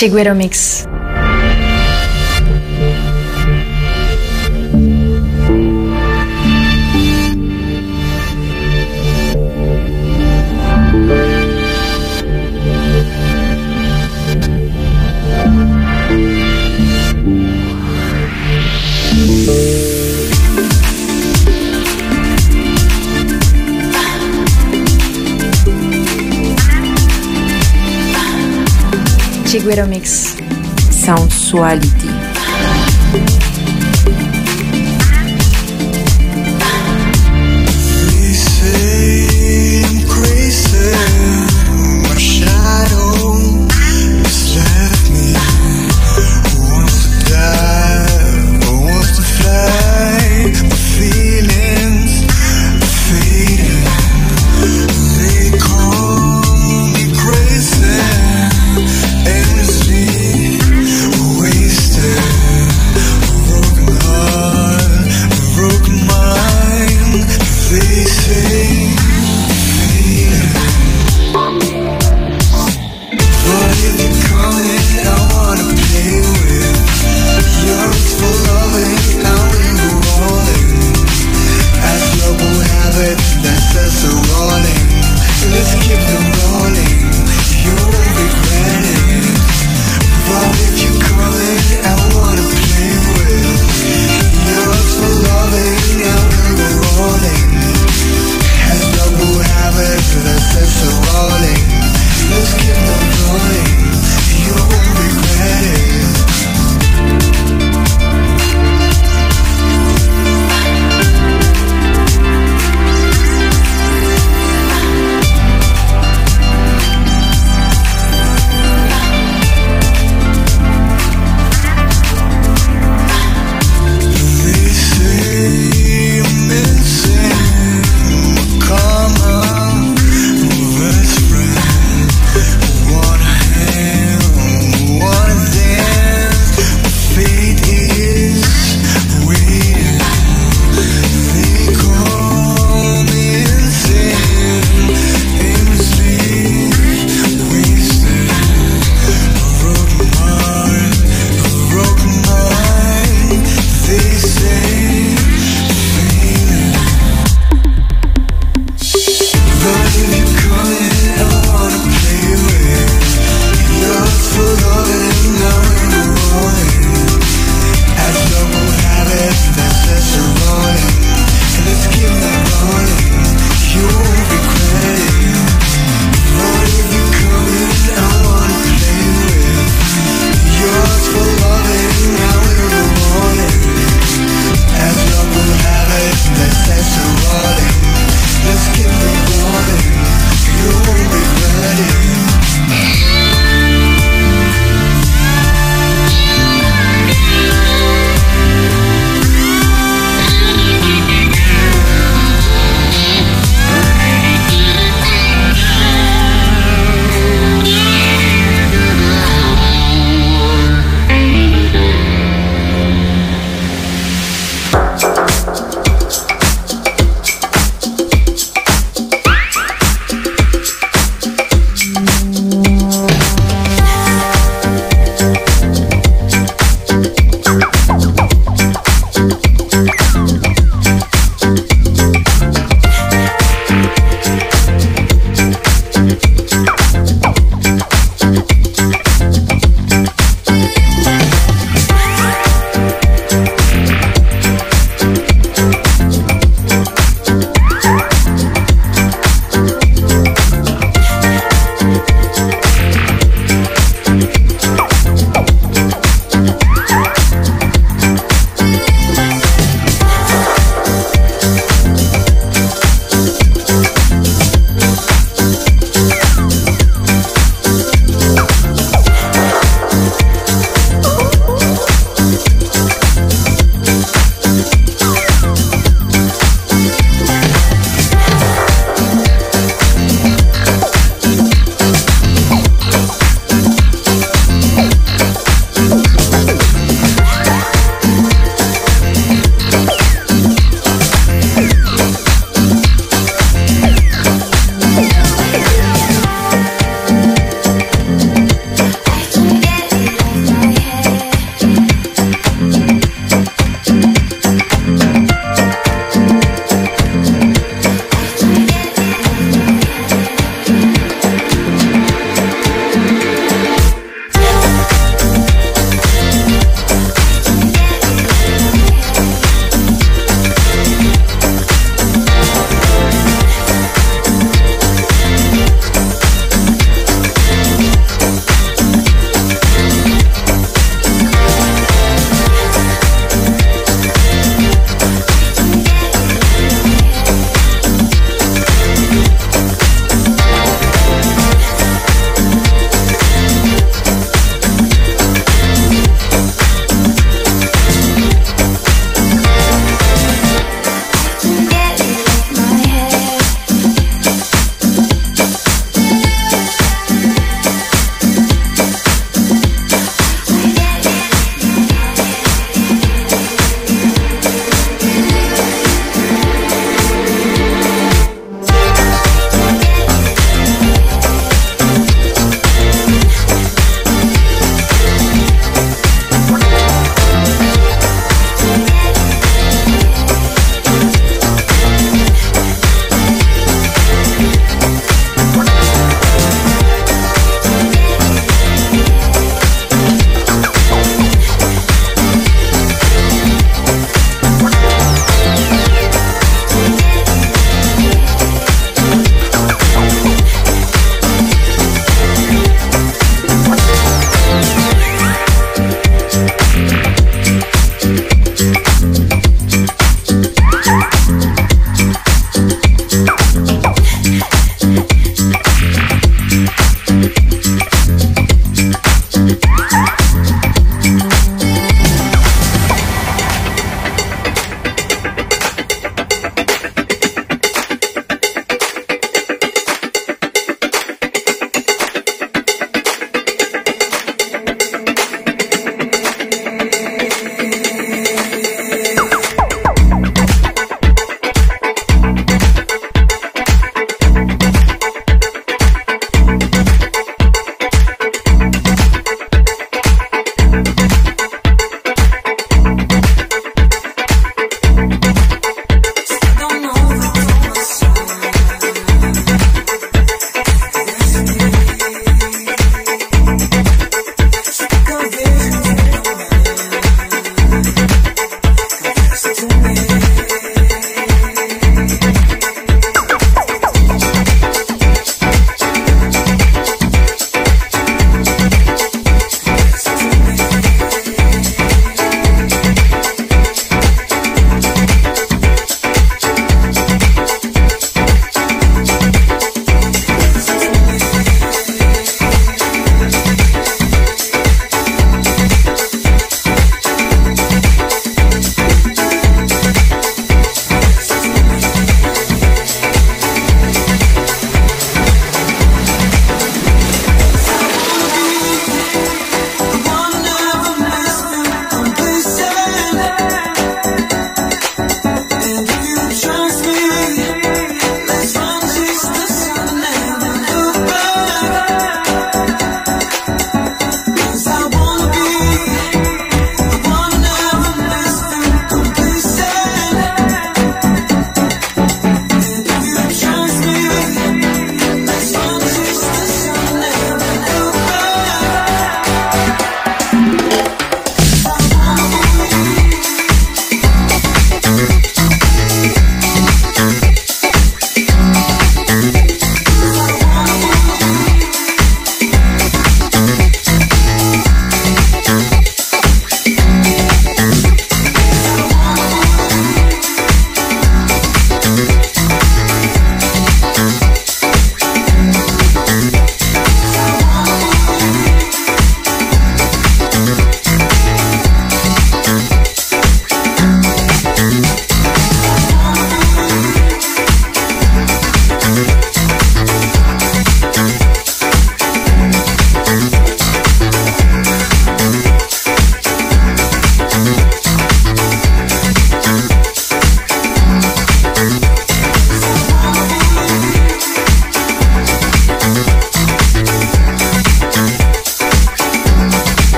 Chiguero Mix. Chiguero Mix. Sensuality.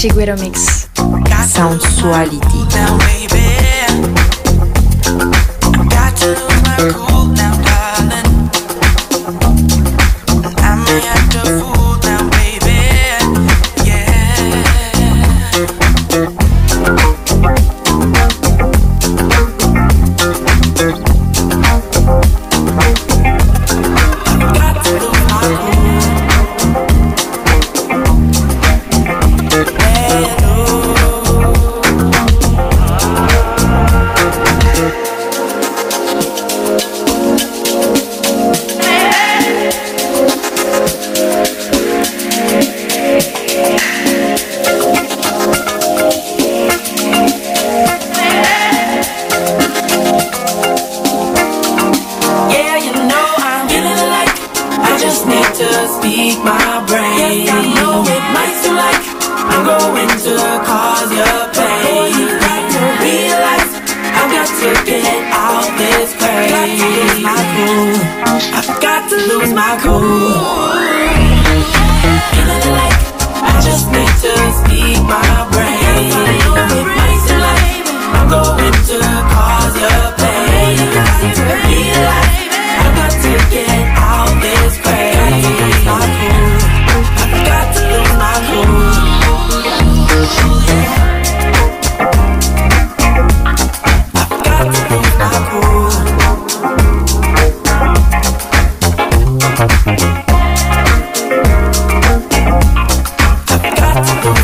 Chiguero Mix. Sensuality. Thank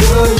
good.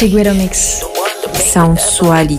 The scholar. Chiguero Mix. The one to Sensuality.